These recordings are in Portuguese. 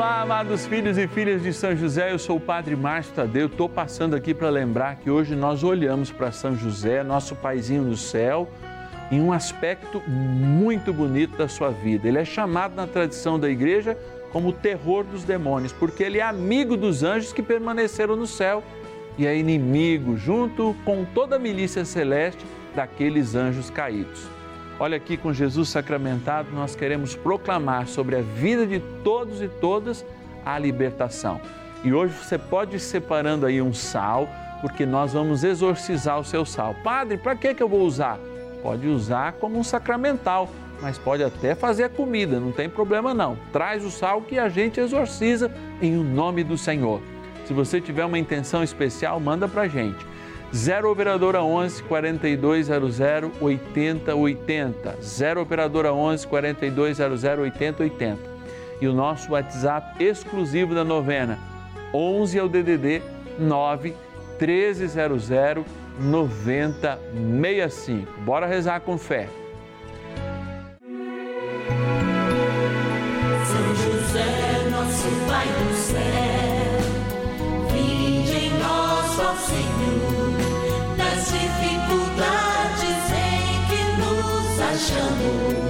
Olá, amados filhos e filhas de São José, eu sou o Padre Márcio Tadeu, estou passando aqui para lembrar que hoje nós olhamos para São José, nosso paizinho no céu, em um aspecto muito bonito da sua vida. Ele é chamado na tradição da igreja como o terror dos demônios, porque ele é amigo dos anjos que permaneceram no céu e é inimigo, junto com toda a milícia celeste, daqueles anjos caídos. Olha aqui com Jesus sacramentado, nós queremos proclamar sobre a vida de todos e todas a libertação. E hoje você pode ir separando aí um sal, porque nós vamos exorcizar o seu sal. Padre, para que, eu vou usar? Pode usar como um sacramental, mas pode até fazer a comida, não tem problema não. Traz o sal que a gente exorciza em o nome do Senhor. Se você tiver uma intenção especial, manda para a gente. 0 Operadora 11 4200 8080. 0 Operadora 11 4200 8080. E o nosso WhatsApp exclusivo da novena 11 é o DDD 9 1300 9065. Bora rezar com fé. Nos achamos.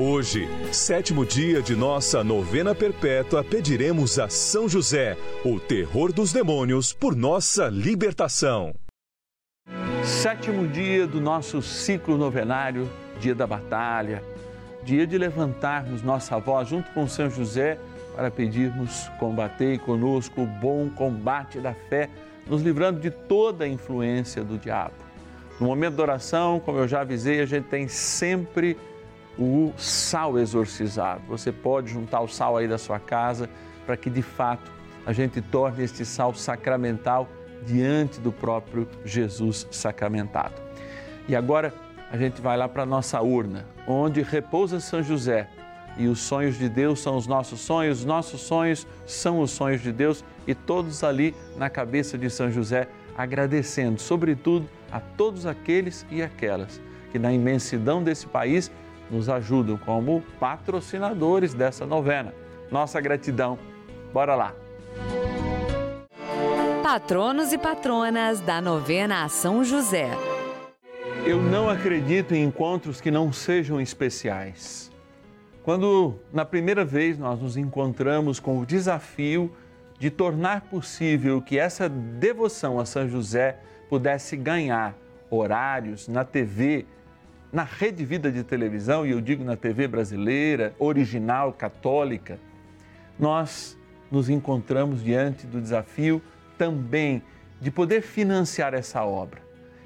Hoje, sétimo dia de nossa novena perpétua, pediremos a São José, o terror dos demônios, por nossa libertação. Sétimo dia do nosso ciclo novenário, dia da batalha, dia de levantarmos nossa voz junto com São José para pedirmos combatei conosco o bom combate da fé, nos livrando de toda a influência do diabo. No momento da oração, como eu já avisei, a gente tem sempre o sal exorcizado. Você pode juntar o sal aí da sua casa para que de fato a gente torne este sal sacramental diante do próprio Jesus sacramentado. E agora a gente vai lá para a nossa urna, onde repousa São José. E os sonhos de Deus são os nossos sonhos, os nossos sonhos são os sonhos de Deus, e todos ali na cabeça de São José, agradecendo, sobretudo, a todos aqueles e aquelas que na imensidão desse país nos ajudam como patrocinadores dessa novena. Nossa gratidão. Bora lá. Patronos e patronas da novena a São José. Eu não acredito em encontros que não sejam especiais. Quando na primeira vez nós nos encontramos com o desafio de tornar possível que essa devoção a São José pudesse ganhar horários na TV, na Rede Vida de televisão, e eu digo na TV brasileira, original, católica, nós nos encontramos diante do desafio também de poder financiar essa obra.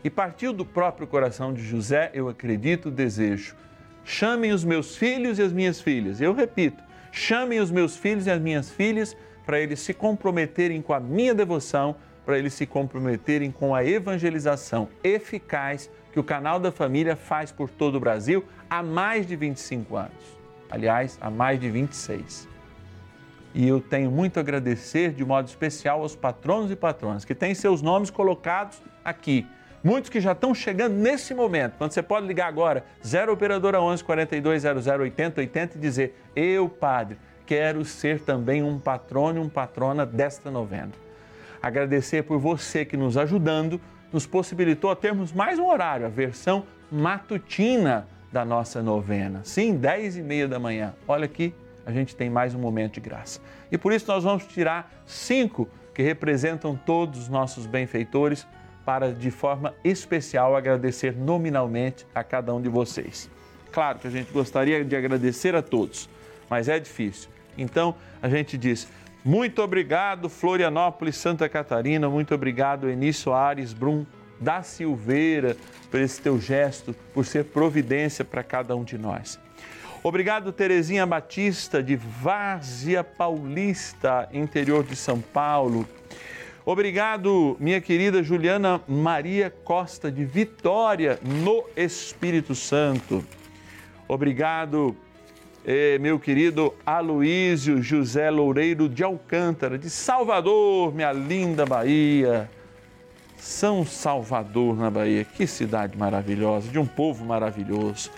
E partiu do próprio coração de José, eu acredito, desejo. Chamem os meus filhos e as minhas filhas. Eu repito, chamem os meus filhos e as minhas filhas para eles se comprometerem com a minha devoção, para eles se comprometerem com a evangelização eficaz que o canal da família faz por todo o Brasil há mais de 25 anos. Aliás, há mais de 26. E eu tenho muito a agradecer de modo especial aos patronos e patronas que têm seus nomes colocados aqui. Muitos que já estão chegando nesse momento. Quando você pode ligar agora, 0 Operadora 11 4200 80 80 e dizer: Eu, Padre, quero ser também um patrono e um patrona desta novena. Agradecer por você que nos ajudando, nos possibilitou a termos mais um horário, a versão matutina da nossa novena. Sim, 10 e meia da manhã. Olha aqui, a gente tem mais um momento de graça. E por isso nós vamos tirar cinco que representam todos os nossos benfeitores para, de forma especial, agradecer nominalmente a cada um de vocês. Claro que a gente gostaria de agradecer a todos, mas é difícil. Então, a gente diz muito obrigado, Florianópolis, Santa Catarina, muito obrigado, Enício Ares Brum da Silveira, por esse teu gesto, por ser providência para cada um de nós. Obrigado, Terezinha Batista, de Várzea Paulista, interior de São Paulo. Obrigado, minha querida Juliana Maria Costa, de Vitória, no Espírito Santo. Obrigado, meu querido Aloísio José Loureiro de Alcântara, de Salvador, minha linda Bahia. São Salvador, na Bahia, que cidade maravilhosa, de um povo maravilhoso.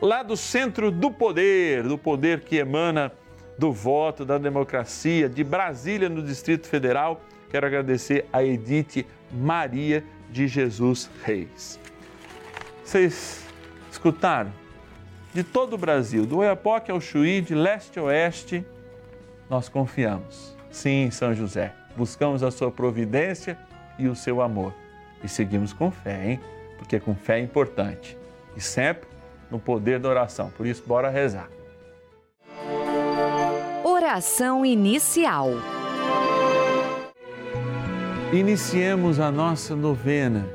Lá do centro do poder, do poder que emana do voto, da democracia, de Brasília, no Distrito Federal, quero agradecer a Edith Maria de Jesus Reis. Vocês escutaram? De todo o Brasil, do Oiapoque ao Chuí, de leste a oeste, nós confiamos. Sim, São José, buscamos a sua providência e o seu amor. E seguimos com fé, hein? Porque com fé é importante. E sempre no poder da oração. Por isso, bora rezar. Oração inicial. Iniciemos a nossa novena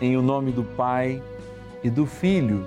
em o nome do Pai e do Filho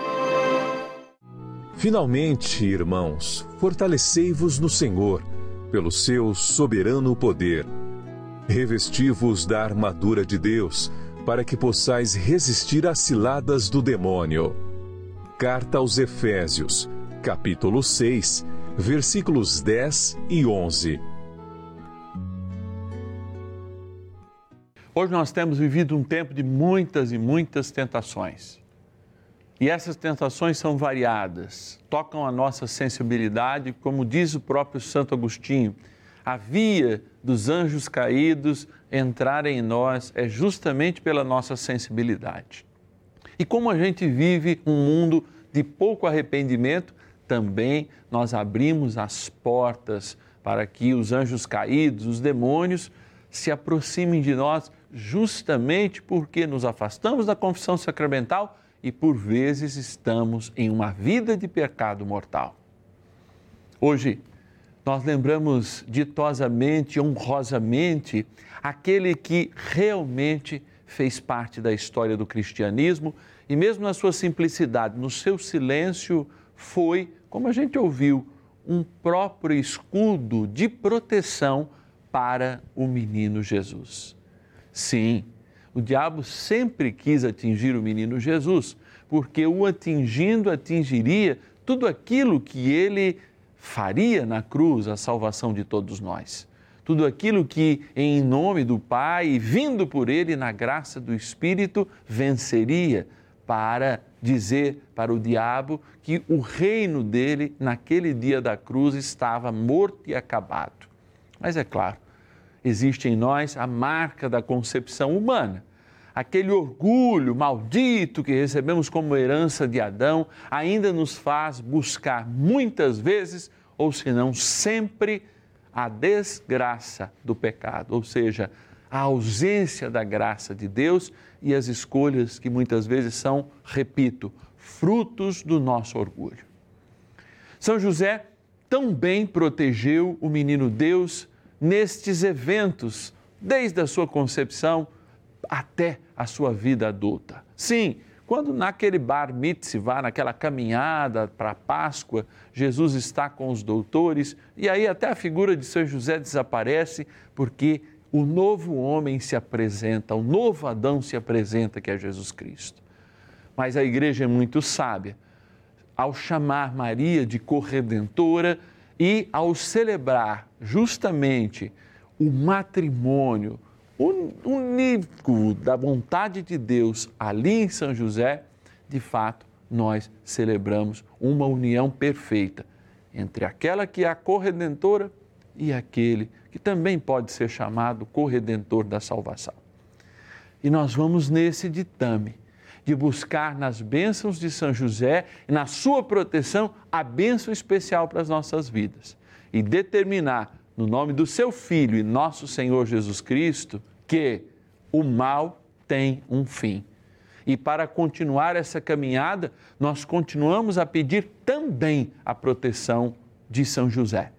Finalmente, irmãos, fortalecei-vos no Senhor, pelo seu soberano poder. Revesti-vos da armadura de Deus, para que possais resistir às ciladas do demônio. Carta aos Efésios, capítulo 6, versículos 10 e 11. Hoje nós temos vivido um tempo de muitas e muitas tentações. E essas tentações são variadas, tocam a nossa sensibilidade, como diz o próprio Santo Agostinho. A via dos anjos caídos entrarem em nós é justamente pela nossa sensibilidade. E como a gente vive um mundo de pouco arrependimento, também nós abrimos as portas para que os anjos caídos, os demônios, se aproximem de nós, justamente porque nos afastamos da confissão sacramental e por vezes estamos em uma vida de pecado mortal. Hoje, nós lembramos ditosamente, honrosamente, aquele que realmente fez parte da história do cristianismo e, mesmo na sua simplicidade, no seu silêncio, foi, como a gente ouviu, um próprio escudo de proteção para o menino Jesus. Sim, o diabo sempre quis atingir o menino Jesus, porque o atingindo atingiria tudo aquilo que ele faria na cruz, a salvação de todos nós. Tudo aquilo que, em nome do Pai, vindo por ele na graça do Espírito, venceria para dizer para o diabo que o reino dele, naquele dia da cruz, estava morto e acabado. Mas é claro, existe em nós a marca da concepção humana. Aquele orgulho maldito que recebemos como herança de Adão ainda nos faz buscar muitas vezes, ou se não sempre, a desgraça do pecado, ou seja, a ausência da graça de Deus e as escolhas que muitas vezes são, repito, frutos do nosso orgulho. São José também protegeu o menino Deus nestes eventos, desde a sua concepção até a sua vida adulta. Sim, quando naquele bar mitzvah, naquela caminhada para a Páscoa, Jesus está com os doutores e aí até a figura de São José desaparece porque o novo homem se apresenta, o novo Adão se apresenta, que é Jesus Cristo. Mas a igreja é muito sábia ao chamar Maria de corredentora e ao celebrar justamente o matrimônio único da vontade de Deus ali em São José, de fato, nós celebramos uma união perfeita entre aquela que é a corredentora e aquele que também pode ser chamado corredentor da salvação. E nós vamos nesse ditame de buscar nas bênçãos de São José na sua proteção a bênção especial para as nossas vidas e determinar, no nome do seu Filho e nosso Senhor Jesus Cristo, que o mal tem um fim. E para continuar essa caminhada, nós continuamos a pedir também a proteção de São José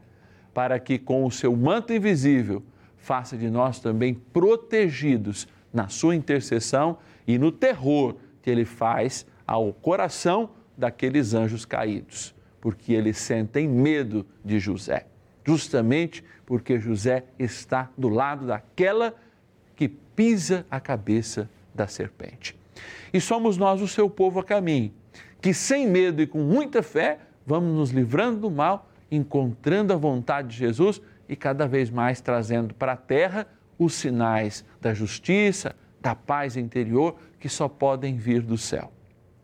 para que com o seu manto invisível faça de nós também protegidos na sua intercessão e no terror que ele faz ao coração daqueles anjos caídos, porque eles sentem medo de José, justamente porque José está do lado daquela que pisa a cabeça da serpente. E somos nós o seu povo a caminho, que sem medo e com muita fé vamos nos livrando do mal encontrando a vontade de Jesus e cada vez mais trazendo para a terra os sinais da justiça, da paz interior que só podem vir do céu.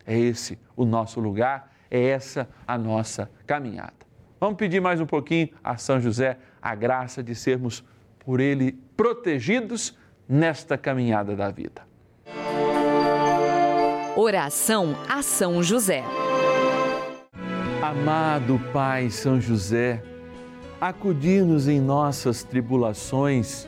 É esse o nosso lugar, é essa a nossa caminhada. Vamos pedir mais um pouquinho a São José a graça de sermos por ele protegidos nesta caminhada da vida. Oração a São José. Amado Pai São José, acudir-nos em nossas tribulações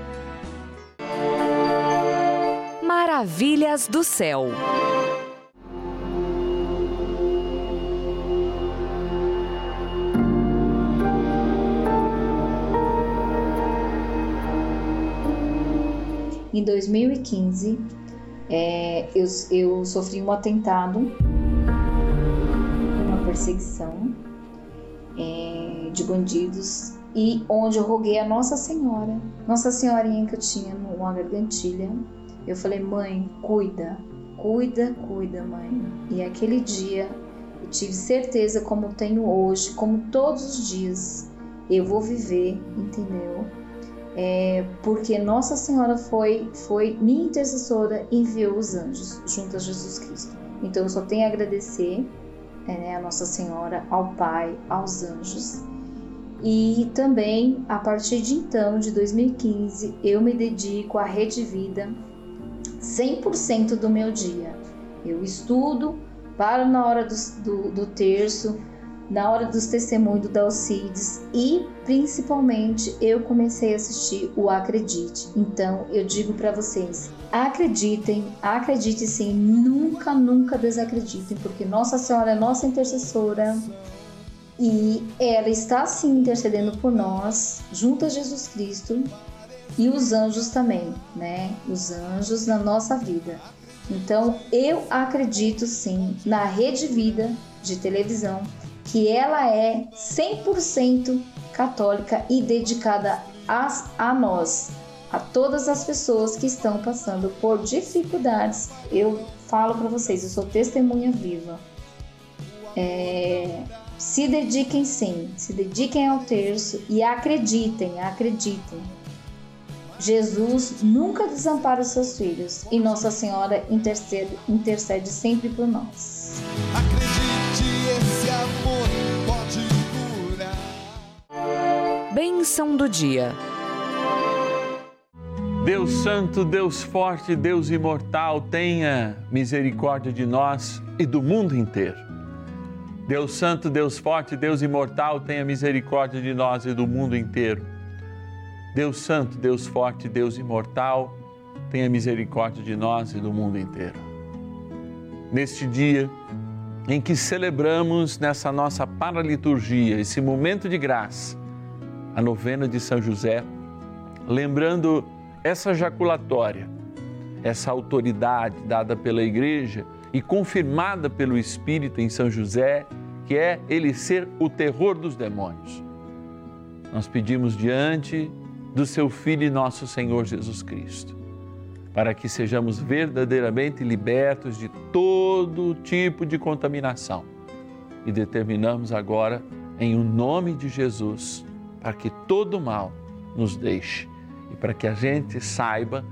Maravilhas do céu. Em 2015, é, eu, eu sofri um atentado, uma perseguição é, de bandidos e onde eu roguei a Nossa Senhora, Nossa Senhorinha que eu tinha numa gargantilha. Eu falei, mãe, cuida, cuida, cuida, mãe. E aquele dia eu tive certeza, como tenho hoje, como todos os dias, eu vou viver, entendeu? É, porque Nossa Senhora foi, foi minha intercessora e enviou os anjos junto a Jesus Cristo. Então eu só tenho a agradecer é, né, a Nossa Senhora, ao Pai, aos anjos. E também, a partir de então, de 2015, eu me dedico à Rede Vida 100% do meu dia. Eu estudo, paro na hora do, do, do terço, na hora dos testemunhos do Dalcides e principalmente eu comecei a assistir o Acredite. Então eu digo para vocês, acreditem, acreditem sim, nunca, nunca desacreditem, porque Nossa Senhora é nossa intercessora e ela está sim intercedendo por nós, junto a Jesus Cristo e os anjos também, né? Os anjos na nossa vida. Então eu acredito sim na Rede Vida de televisão que ela é 100% católica e dedicada a, a nós, a todas as pessoas que estão passando por dificuldades. Eu falo para vocês, eu sou testemunha viva. É, se dediquem sim, se dediquem ao terço e acreditem, acreditem. Jesus nunca desampara os seus filhos e Nossa Senhora intercede, intercede sempre por nós. Acredite, esse amor pode curar. Bênção do dia. Deus Santo, Deus Forte, Deus Imortal, tenha misericórdia de nós e do mundo inteiro. Deus Santo, Deus Forte, Deus Imortal, tenha misericórdia de nós e do mundo inteiro. Deus Santo, Deus Forte, Deus Imortal, tenha misericórdia de nós e do mundo inteiro. Neste dia em que celebramos nessa nossa paraliturgia, esse momento de graça, a novena de São José, lembrando essa jaculatória, essa autoridade dada pela Igreja e confirmada pelo Espírito em São José, que é ele ser o terror dos demônios. Nós pedimos diante do seu Filho e nosso Senhor Jesus Cristo, para que sejamos verdadeiramente libertos de todo tipo de contaminação. E determinamos agora, em o nome de Jesus, para que todo mal nos deixe e para que a gente saiba,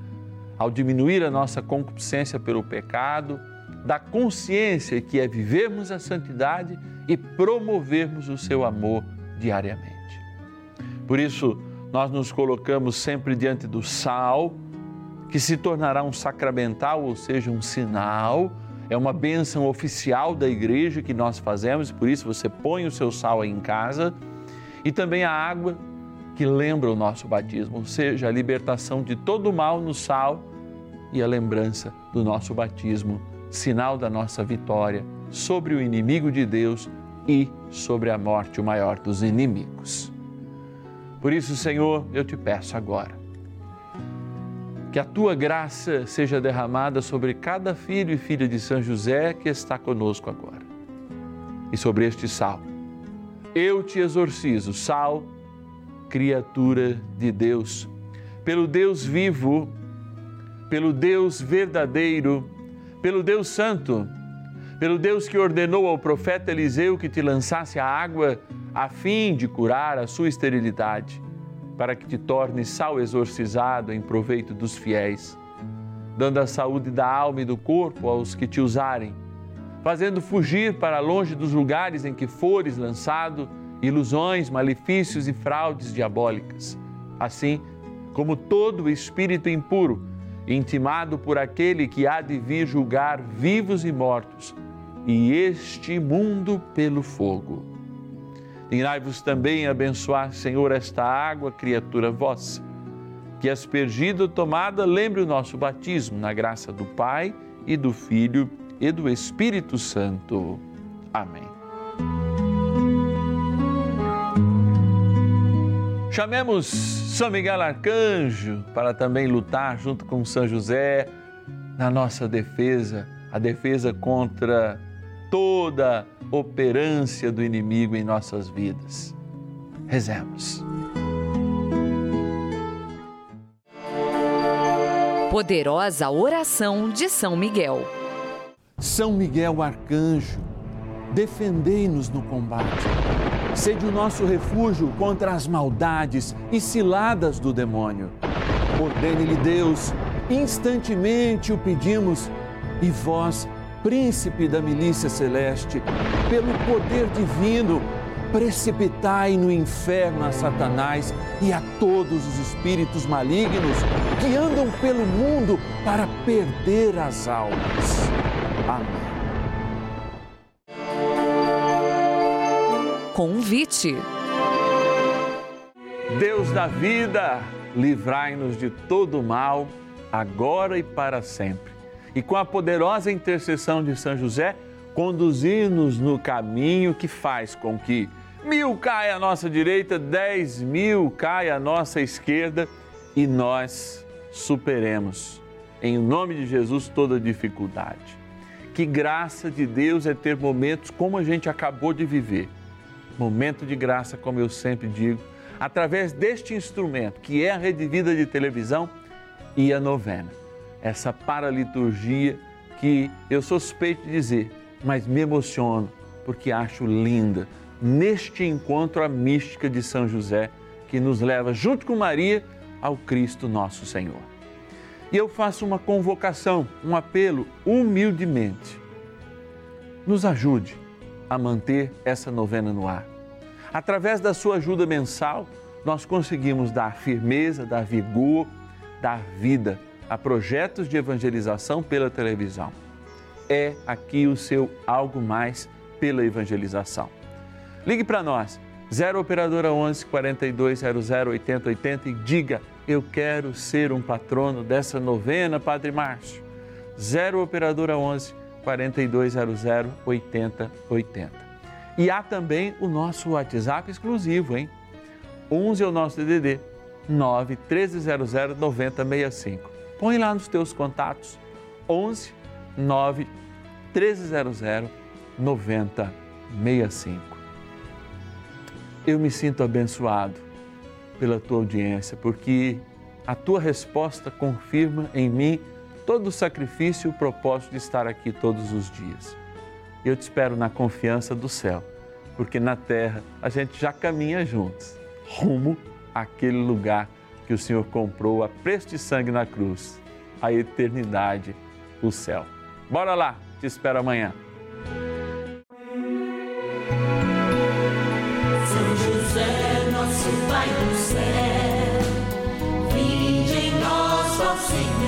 ao diminuir a nossa concupiscência pelo pecado, da consciência que é vivermos a santidade e promovermos o seu amor diariamente. Por isso, nós nos colocamos sempre diante do sal, que se tornará um sacramental, ou seja, um sinal, é uma bênção oficial da igreja que nós fazemos, por isso você põe o seu sal aí em casa, e também a água que lembra o nosso batismo, ou seja, a libertação de todo o mal no sal e a lembrança do nosso batismo, sinal da nossa vitória sobre o inimigo de Deus e sobre a morte, o maior dos inimigos. Por isso, Senhor, eu te peço agora, Que a tua graça seja derramada sobre cada filho e filha de São José que está conosco agora. E sobre este sal. Eu te exorcizo, sal, criatura de Deus, pelo Deus vivo, pelo Deus verdadeiro, pelo Deus santo, pelo Deus que ordenou ao profeta Eliseu que te lançasse a água a fim de curar a sua esterilidade para que te torne sal exorcizado em proveito dos fiéis, dando a saúde da alma e do corpo aos que te usarem, fazendo fugir para longe dos lugares em que fores lançado ilusões, malefícios e fraudes diabólicas. Assim, como todo espírito impuro, intimado por aquele que há de vir julgar vivos e mortos, e este mundo pelo fogo Dignai-vos também abençoar, Senhor, esta água, criatura vossa, que aspergida tomada, lembre o nosso batismo, na graça do Pai e do Filho e do Espírito Santo. Amém. Chamemos São Miguel Arcanjo para também lutar junto com São José na nossa defesa, a defesa contra toda operância do inimigo em nossas vidas. Rezemos. Poderosa oração de São Miguel. São Miguel Arcanjo, defendei-nos no combate. Sede o nosso refúgio contra as maldades e ciladas do demônio. Ordene-lhe Deus, instantemente o pedimos, e vós, príncipe da milícia celeste, pelo poder divino, precipitai no inferno a Satanás e a todos os espíritos malignos que andam pelo mundo para perder as almas. Amém. Convite. Deus da vida, livrai-nos de todo mal, agora e para sempre e com a poderosa intercessão de São José, conduzir-nos no caminho que faz com que mil caia à nossa direita, dez mil caia à nossa esquerda e nós superemos, em nome de Jesus, toda dificuldade. Que graça de Deus é ter momentos como a gente acabou de viver. Momento de graça, como eu sempre digo, através deste instrumento que é a Rede Vida de televisão e a novena essa paraliturgia que eu suspeito de dizer, mas me emociono porque acho linda neste encontro a mística de São José que nos leva junto com Maria ao Cristo nosso Senhor. E eu faço uma convocação, um apelo humildemente. Nos ajude a manter essa novena no ar. Através da sua ajuda mensal, nós conseguimos dar firmeza, dar vigor, dar vida a projetos de evangelização pela televisão. É aqui o seu algo mais pela evangelização. Ligue para nós, 0 operadora 11 4200 8080 e diga: "Eu quero ser um patrono dessa novena, Padre Márcio". 0 operadora 11 4200 8080. E há também o nosso WhatsApp exclusivo, hein? 11 é o nosso DDD 9 1300 9065 Põe lá nos teus contatos 11 9 1300 9065. Eu me sinto abençoado pela tua audiência, porque a tua resposta confirma em mim todo o sacrifício e o propósito de estar aqui todos os dias. Eu te espero na confiança do céu, porque na terra a gente já caminha juntos, rumo àquele lugar que o Senhor comprou a preço de sangue na cruz, a eternidade, o céu. Bora lá, te espero amanhã. São José, nosso Pai do céu, vinde em nós, ó Senhor.